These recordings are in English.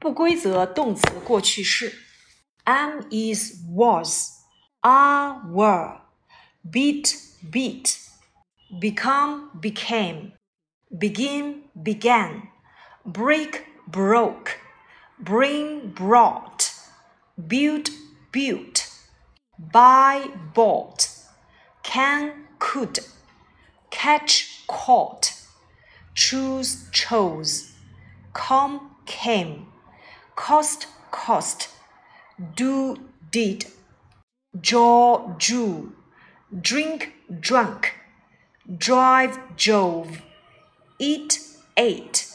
不规则动词过去式：am is was, are were, beat beat, become became, begin began, break broke, bring brought, build built, buy bought, can could, catch caught, choose chose, come came, cost cost, do did, jaw drew, drink drunk, drive drove, eat ate,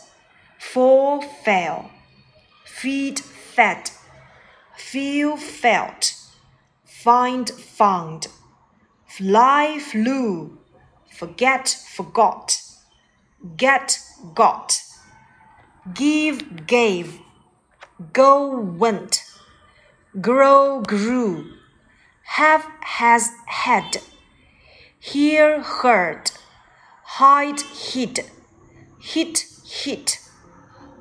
fall fell, feed fed, feel felt, find found, fly flew, forget forgot, get got, give gave, go went, grow grew, have has had, hear heard, hide hid, hit hit,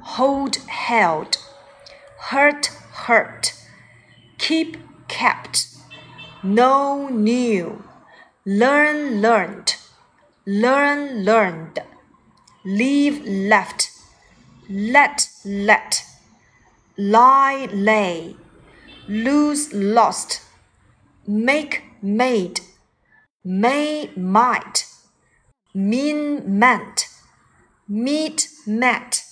hold held, hurt hurt, keep kept, know knew, learn learned, learn learned, leave left, let let, lie lay, lose lost, make made, may might, mean meant, meet met,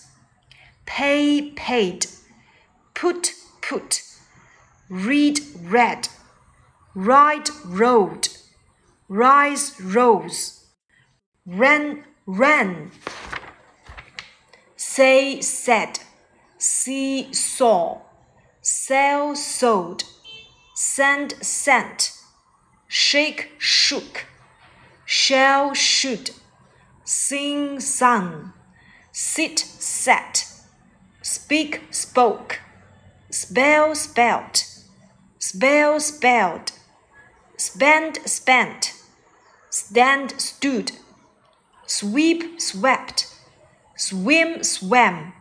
pay paid, put put, read read, ride rode, rise rose, ran ran, say said, see saw, sell sold, send sent, shake shook, shall should, sing sung, sit sat, speak spoke, spell spelt, spell spelled, spend spent, stand stood, sweep swept, swim swam,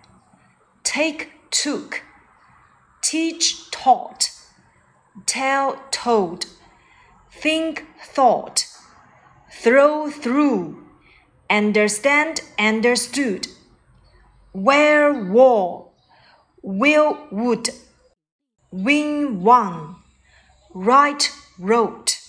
take took, teach taught, tell told, think thought, throw threw, understand understood, wear wore, will would, win won, write wrote.